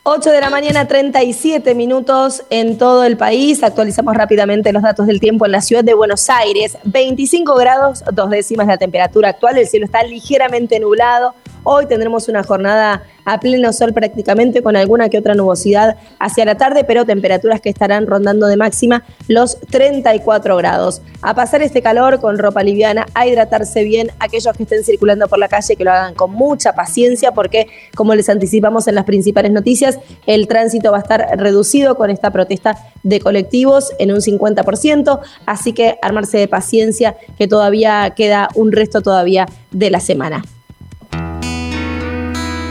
8 de la mañana, 37 minutos en todo el país. Actualizamos rápidamente los datos del tiempo en la ciudad de Buenos Aires. 25 grados, dos décimas la temperatura actual. El cielo está ligeramente nublado. Hoy tendremos una jornada a pleno sol prácticamente con alguna que otra nubosidad hacia la tarde, pero temperaturas que estarán rondando de máxima los 34 grados. A pasar este calor con ropa liviana, a hidratarse bien, aquellos que estén circulando por la calle que lo hagan con mucha paciencia porque como les anticipamos en las principales noticias, el tránsito va a estar reducido con esta protesta de colectivos en un 50%, así que armarse de paciencia que todavía queda un resto todavía de la semana.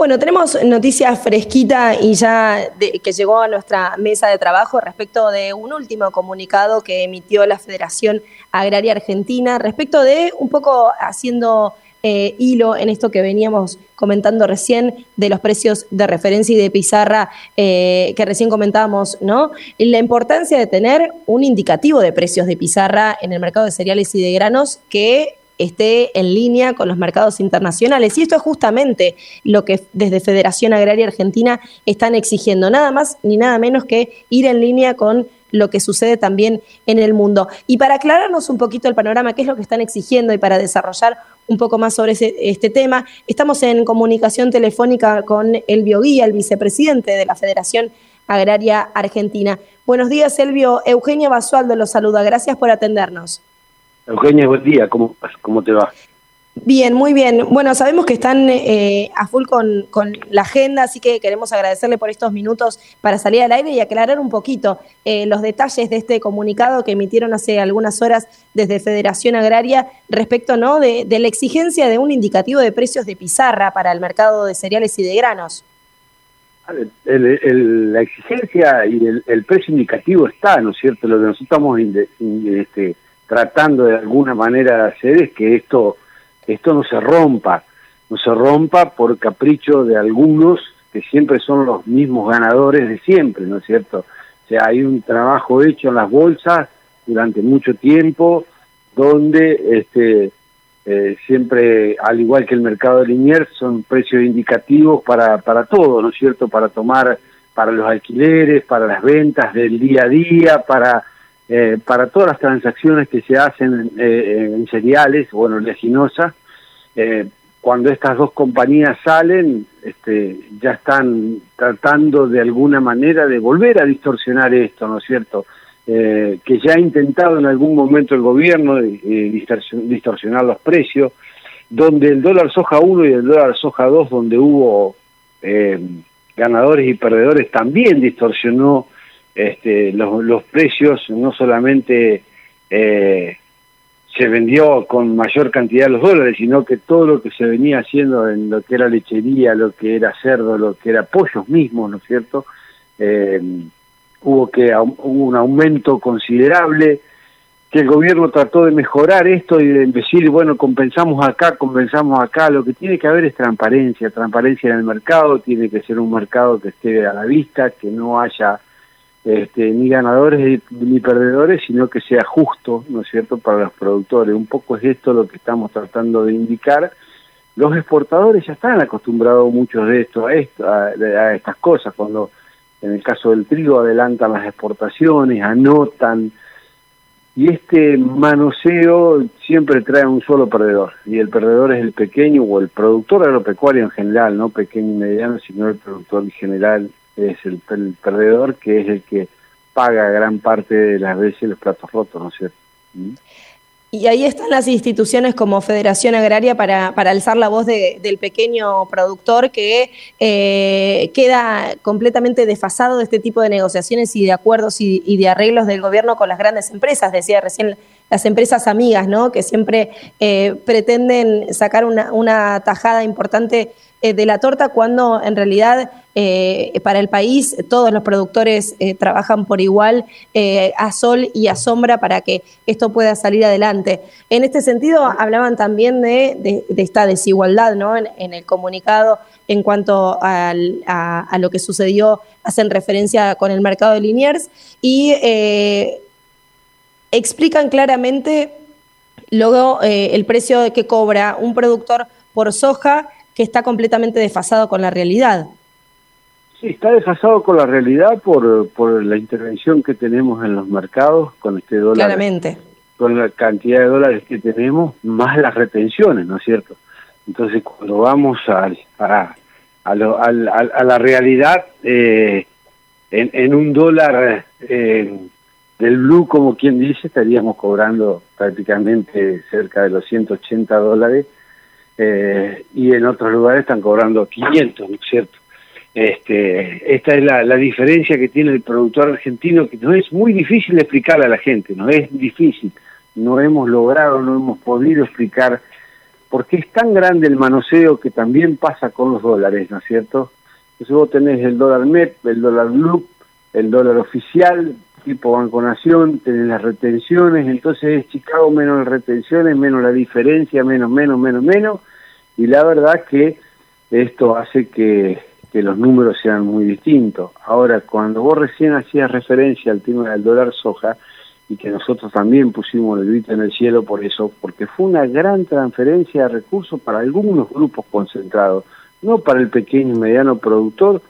Bueno, tenemos noticia fresquita y ya que llegó a nuestra mesa de trabajo respecto de un último comunicado que emitió la Federación Agraria Argentina respecto de un poco haciendo eh, hilo en esto que veníamos comentando recién de los precios de referencia y de pizarra eh, que recién comentábamos, ¿no? La importancia de tener un indicativo de precios de pizarra en el mercado de cereales y de granos que esté en línea con los mercados internacionales. Y esto es justamente lo que desde Federación Agraria Argentina están exigiendo, nada más ni nada menos que ir en línea con lo que sucede también en el mundo. Y para aclararnos un poquito el panorama, qué es lo que están exigiendo y para desarrollar un poco más sobre este tema, estamos en comunicación telefónica con Elvio Guía, el vicepresidente de la Federación Agraria Argentina. Buenos días, Elvio. Eugenia Basualdo los saluda. Gracias por atendernos. Eugenia, buen día, ¿cómo, cómo te va? Bien, muy bien. Bueno, sabemos que están eh, a full con, la agenda, así que queremos agradecerle por estos minutos para salir al aire y aclarar un poquito eh, los detalles de este comunicado que emitieron hace algunas horas desde Federación Agraria respecto ¿no? de, la exigencia de un indicativo de precios de pizarra para el mercado de cereales y de granos. la exigencia y el, precio indicativo está, ¿no es cierto? Lo que nosotros estamos este, tratando de alguna manera de hacer es que esto, esto no se rompa, no se rompa por capricho de algunos que siempre son los mismos ganadores de siempre, ¿no es cierto? O sea, hay un trabajo hecho en las bolsas durante mucho tiempo donde este eh, siempre, al igual que el mercado de Liniers, son precios indicativos para, para todo, ¿no es cierto? Para tomar, para los alquileres, para las ventas del día a día, para eh, para todas las transacciones que se hacen eh, en cereales o en oleaginosa, eh, cuando estas dos compañías salen, este, ya están tratando de alguna manera de volver a distorsionar esto, ¿no es cierto? que ya ha intentado en algún momento el gobierno distorsionar los precios, donde el dólar soja 1 y el dólar soja 2, donde hubo ganadores y perdedores, también distorsionó este, los, precios no solamente eh, se vendió con mayor cantidad los dólares, sino que todo lo que se venía haciendo en lo que era lechería, lo que era cerdo, lo que era pollos mismos, ¿no es cierto? Eh, hubo que hubo un aumento considerable que el gobierno trató de mejorar esto y de decir, bueno, compensamos acá, compensamos acá, lo que tiene que haber es transparencia, transparencia en el mercado, tiene que ser un mercado que esté a la vista, que no haya este, ni ganadores ni perdedores, sino que sea justo, ¿no es cierto?, para los productores. Un poco es esto lo que estamos tratando de indicar. Los exportadores ya están acostumbrados muchos de esto, a, esto, a estas cosas, cuando en el caso del trigo adelantan las exportaciones, anotan, y este manoseo siempre trae un solo perdedor, y el perdedor es el pequeño o el productor agropecuario en general, no pequeño y mediano, sino el productor en general es el, perdedor que es el que paga gran parte de las veces los platos rotos, ¿no es cierto? ¿Mm? Y ahí están las instituciones como Federación Agraria para, para alzar la voz del pequeño productor que eh, queda completamente desfasado de este tipo de negociaciones y de acuerdos y, de arreglos del gobierno con las grandes empresas. Decía recién las empresas amigas, ¿no? Que siempre eh, pretenden sacar una, una tajada importante eh, de la torta cuando en realidad eh, para el país todos los productores trabajan por igual a sol y a sombra para que esto pueda salir adelante. En este sentido, hablaban también de, esta desigualdad ¿no? En, el comunicado en cuanto a, lo que sucedió, hacen referencia con el mercado de Liniers y explican claramente luego el precio que cobra un productor por soja que está completamente desfasado con la realidad. Sí, está desfasado con la realidad por, por la intervención que tenemos en los mercados con este dólar. Claramente. Con la cantidad de dólares que tenemos, más las retenciones, ¿no es cierto? Entonces, cuando vamos a, a, a, la realidad, eh, en, en, un dólar eh, del blue, como quien dice, estaríamos cobrando prácticamente cerca de los 180 dólares eh, y en otros lugares están cobrando 500, ¿no es cierto? Este, esta es la, diferencia que tiene el productor argentino, que no es muy difícil explicar a la gente, no es difícil, no hemos logrado, no hemos podido explicar, porque es tan grande el manoseo que también pasa con los dólares, ¿no es cierto? Entonces vos tenés el dólar MEP, el dólar blue, el dólar oficial, tipo Banco Nación, tenés las retenciones, entonces es Chicago menos las retenciones, menos la diferencia, menos, menos, menos, menos, y la verdad que esto hace que, los números sean muy distintos. Ahora, cuando vos recién hacías referencia al tema del dólar soja, y que nosotros también pusimos el grito en el cielo por eso, porque fue una gran transferencia de recursos para algunos grupos concentrados, no para el pequeño y mediano productor,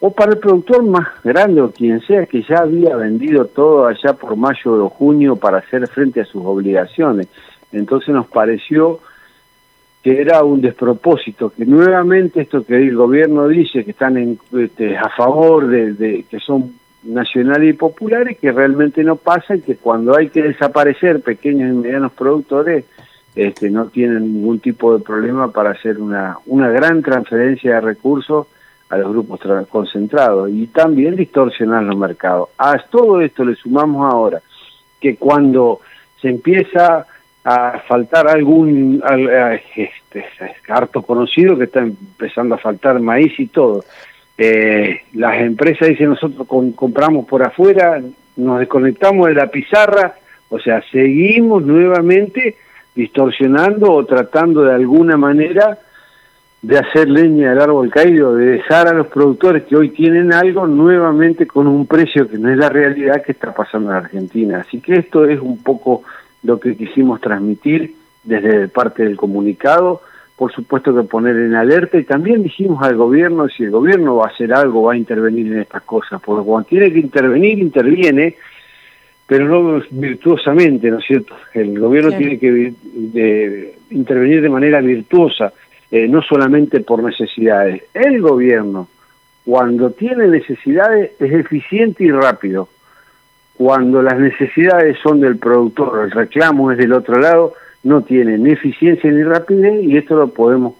o para el productor más grande o quien sea que ya había vendido todo allá por mayo o junio para hacer frente a sus obligaciones. Entonces nos pareció que era un despropósito, que nuevamente esto que el gobierno dice que están en, este, a favor de, que son nacionales y populares, que realmente no pasa y que cuando hay que desaparecer pequeños y medianos productores, este, no tienen ningún tipo de problema para hacer una, una gran transferencia de recursos a los grupos concentrados y también distorsionar los mercados. A todo esto le sumamos ahora que cuando se empieza a faltar algún este, harto conocido que está empezando a faltar maíz y todo. Eh, las empresas dicen nosotros compramos por afuera, nos desconectamos de la pizarra, o sea, seguimos nuevamente distorsionando o tratando de alguna manera de hacer leña del árbol caído, de dejar a los productores que hoy tienen algo nuevamente con un precio que no es la realidad que está pasando en Argentina. Así que esto es un poco lo que quisimos transmitir desde parte del comunicado, por supuesto que poner en alerta y también dijimos al gobierno si el gobierno va a hacer algo, va a intervenir en estas cosas, porque cuando tiene que intervenir, interviene, pero no virtuosamente, ¿no es cierto? El gobierno tiene que intervenir de manera virtuosa eh, no solamente por necesidades. El gobierno, cuando tiene necesidades, es eficiente y rápido. Cuando las necesidades son del productor, el reclamo es del otro lado, no tiene ni eficiencia ni rapidez y esto lo podemos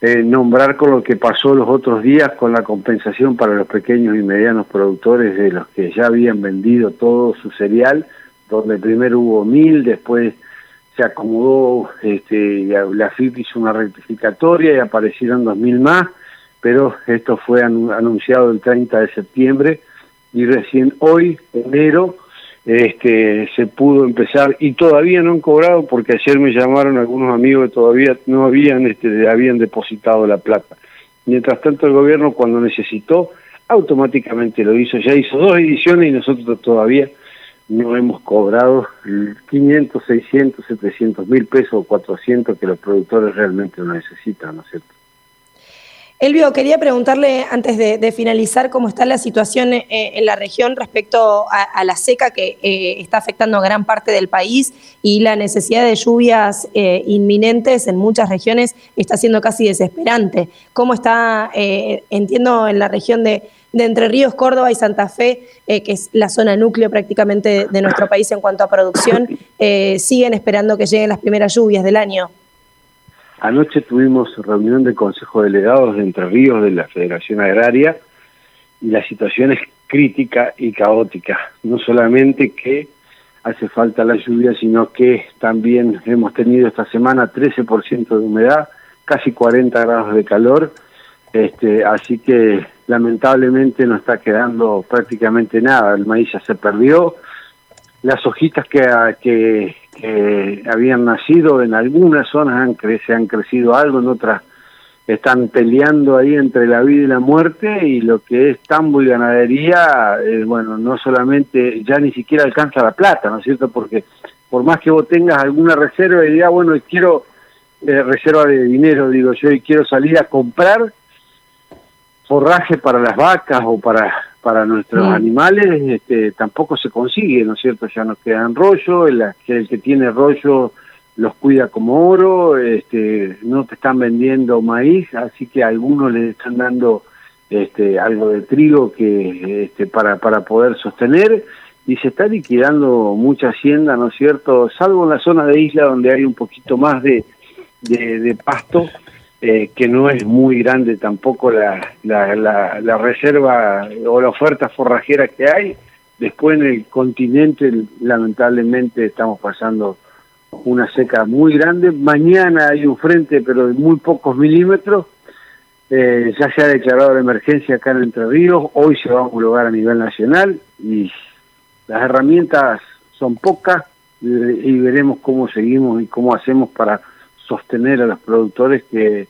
eh, nombrar con lo que pasó los otros días con la compensación para los pequeños y medianos productores de los que ya habían vendido todo su cereal, donde primero hubo mil, después se acomodó, este, la FIP hizo una rectificatoria y aparecieron 2.000 más, pero esto fue anunciado el 30 de septiembre y recién hoy, enero, este, se pudo empezar y todavía no han cobrado porque ayer me llamaron algunos amigos que todavía no habían, este, habían depositado la plata. Mientras tanto el gobierno cuando necesitó automáticamente lo hizo, ya hizo dos ediciones y nosotros todavía no hemos cobrado 500, 600, 700 mil pesos o 400 que los productores realmente no necesitan, ¿no es cierto? Elvio, quería preguntarle antes de, finalizar cómo está la situación eh, en la región respecto a, la seca que eh, está afectando a gran parte del país y la necesidad de lluvias eh, inminentes en muchas regiones está siendo casi desesperante. ¿Cómo está, entiendo, en la región de, Entre Ríos, Córdoba y Santa Fe, que es la zona núcleo prácticamente de nuestro país en cuanto a producción, siguen esperando que lleguen las primeras lluvias del año? Anoche tuvimos reunión del Consejo de Delegados de Entre Ríos de la Federación Agraria y la situación es crítica y caótica. No solamente que hace falta la lluvia, sino que también hemos tenido esta semana 13% de humedad, casi 40 grados de calor, este, así que lamentablemente no está quedando prácticamente nada. El maíz ya se perdió, las hojitas que, que, que habían nacido en algunas zonas han se han crecido algo, en otras están peleando ahí entre la vida y la muerte y lo que es tambo y ganadería, eh, bueno, no solamente ya ni siquiera alcanza la plata, ¿no es cierto? Porque por más que vos tengas alguna reserva y digas, bueno, quiero eh, reserva de dinero, digo yo, y quiero salir a comprar forraje para las vacas o para para nuestros mm. animales este, tampoco se consigue, ¿no es cierto? Ya nos quedan rollo, el, el que tiene rollo los cuida como oro, este, no te están vendiendo maíz, así que a algunos les están dando este, algo de trigo que este, para, para poder sostener y se está liquidando mucha hacienda, ¿no es cierto? Salvo en la zona de isla donde hay un poquito más de, de, de pasto, eh, que no es muy grande tampoco la, la, reserva o la oferta forrajera que hay. Después en el continente lamentablemente estamos pasando una seca muy grande. Mañana hay un frente pero de muy pocos milímetros. Eh, ya se ha declarado la emergencia acá en Entre Ríos. Hoy se va a homologar a nivel nacional y las herramientas son pocas y veremos cómo seguimos y cómo hacemos para sostener a los productores que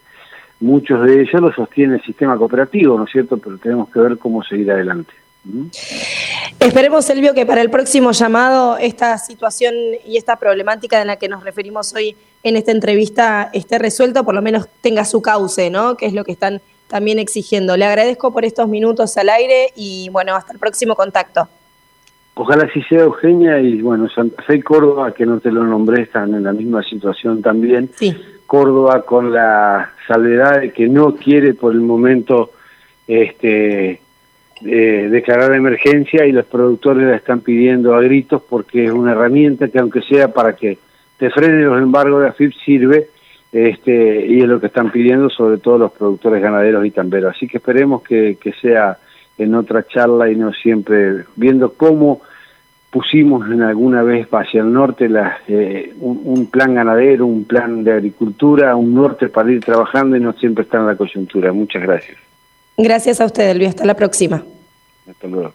muchos de ellos lo sostiene el sistema cooperativo, ¿no es cierto? Pero tenemos que ver cómo seguir adelante. ¿Mm? Esperemos, Elvio, que para el próximo llamado esta situación y esta problemática en la que nos referimos hoy en esta entrevista esté resuelta, por lo menos tenga su cauce, ¿no? Que es lo que están también exigiendo. Le agradezco por estos minutos al aire y bueno, hasta el próximo contacto. Ojalá así sea, Eugenia, y bueno, Santa Fe y Córdoba, que no te lo nombré, están en la misma situación también. Sí. Córdoba con la salvedad de que no quiere por el momento este, eh, declarar emergencia y los productores la están pidiendo a gritos porque es una herramienta que aunque sea para que te frenen los embargos de AFIP sirve este, y es lo que están pidiendo sobre todo los productores ganaderos y tamberos. Así que esperemos que, que sea en otra charla y no siempre viendo cómo pusimos en alguna vez hacia el norte la, eh, un, plan ganadero, un plan de agricultura, un norte para ir trabajando y no siempre está en la coyuntura. Muchas gracias. Gracias a usted, Elvio. Hasta la próxima. Hasta luego.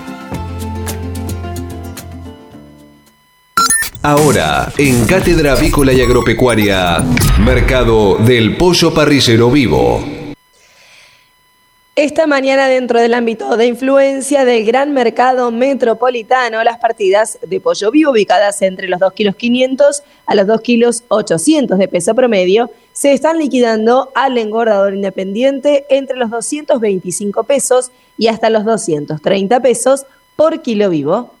Ahora, en Cátedra Avícola y Agropecuaria, Mercado del Pollo Parrillero Vivo. Esta mañana, dentro del ámbito de influencia del gran mercado metropolitano, las partidas de pollo vivo ubicadas entre los 2 kilos a los 2 kilos de peso promedio se están liquidando al engordador independiente entre los 225 pesos y hasta los 230 pesos por kilo vivo.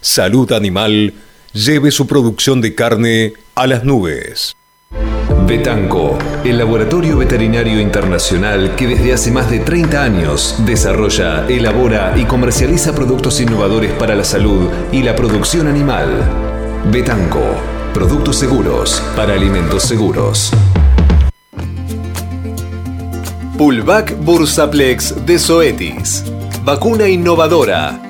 Salud Animal lleve su producción de carne a las nubes. Betanco, el laboratorio veterinario internacional que desde hace más de 30 años desarrolla, elabora y comercializa productos innovadores para la salud y la producción animal. Betanco, productos seguros para alimentos seguros. Pulvac Bursaplex de Zoetis. Vacuna innovadora.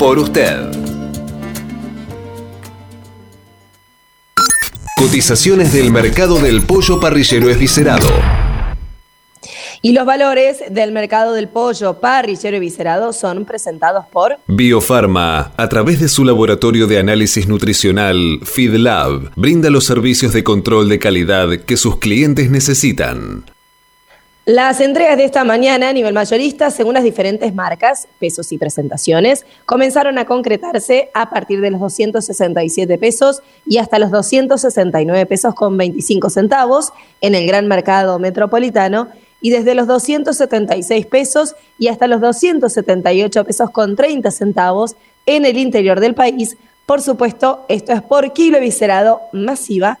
por usted. Cotizaciones del mercado del pollo parrillero esviscerado. Y los valores del mercado del pollo parrillero y viscerado son presentados por Biofarma, a través de su laboratorio de análisis nutricional FeedLab, brinda los servicios de control de calidad que sus clientes necesitan. Las entregas de esta mañana a nivel mayorista, según las diferentes marcas, pesos y presentaciones, comenzaron a concretarse a partir de los 267 pesos y hasta los 269 pesos con 25 centavos en el gran mercado metropolitano y desde los 276 pesos y hasta los 278 pesos con 30 centavos en el interior del país. Por supuesto, esto es por kilo viscerado masiva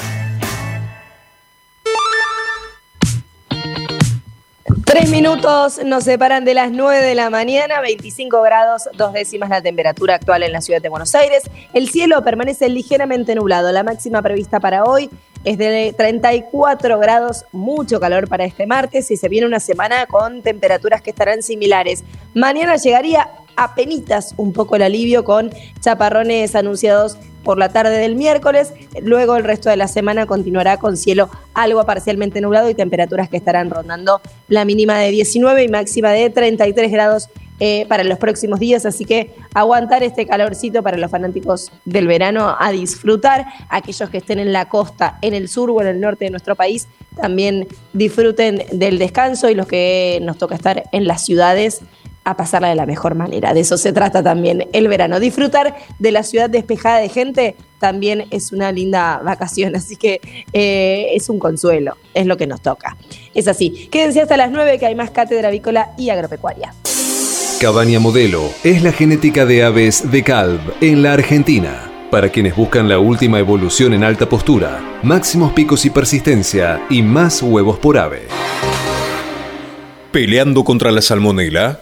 Tres minutos nos separan de las 9 de la mañana, 25 grados, dos décimas la temperatura actual en la ciudad de Buenos Aires. El cielo permanece ligeramente nublado. La máxima prevista para hoy es de 34 grados, mucho calor para este martes y se viene una semana con temperaturas que estarán similares. Mañana llegaría apenitas un poco el alivio con chaparrones anunciados por la tarde del miércoles. Luego el resto de la semana continuará con cielo algo parcialmente nublado y temperaturas que estarán rondando la mínima de 19 y máxima de 33 grados eh, para los próximos días. Así que aguantar este calorcito para los fanáticos del verano, a disfrutar. Aquellos que estén en la costa, en el sur o en el norte de nuestro país, también disfruten del descanso y los que nos toca estar en las ciudades a pasarla de la mejor manera. De eso se trata también el verano. Disfrutar de la ciudad despejada de gente también es una linda vacación, así que eh, es un consuelo, es lo que nos toca. Es así. Quédense hasta las 9 que hay más cátedra avícola y agropecuaria. Cabaña Modelo es la genética de aves de Calv en la Argentina. Para quienes buscan la última evolución en alta postura, máximos picos y persistencia y más huevos por ave. Peleando contra la salmonela,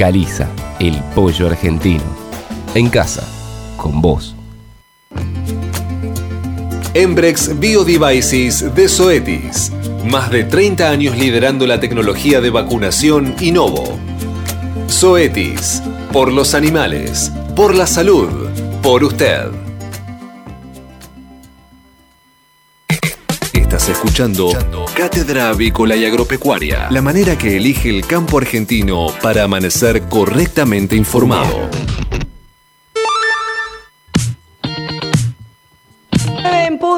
Caliza, el pollo argentino. En casa, con vos. Embrex Biodevices de Zoetis. Más de 30 años liderando la tecnología de vacunación Innovo. Zoetis. Por los animales. Por la salud. Por usted. Escuchando Cátedra Avícola y Agropecuaria. La manera que elige el campo argentino para amanecer correctamente informado.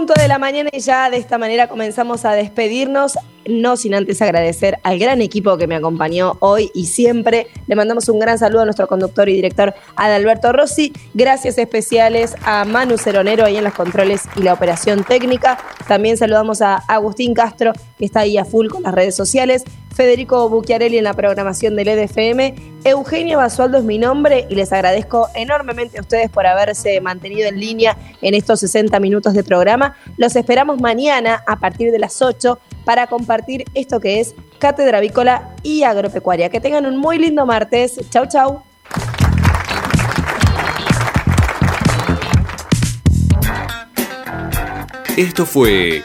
De la mañana y ya de esta manera comenzamos a despedirnos, no sin antes agradecer al gran equipo que me acompañó hoy y siempre. Le mandamos un gran saludo a nuestro conductor y director Adalberto Rossi. Gracias especiales a Manu Ceronero ahí en los controles y la operación técnica. También saludamos a Agustín Castro que está ahí a full con las redes sociales. Federico Bucchiarelli en la programación del EDFM. Eugenia Basualdo es mi nombre y les agradezco enormemente a ustedes por haberse mantenido en línea en estos 60 minutos de programa. Los esperamos mañana a partir de las 8 para compartir esto que es Cátedra Avícola y Agropecuaria. Que tengan un muy lindo martes. Chau, chau. Esto fue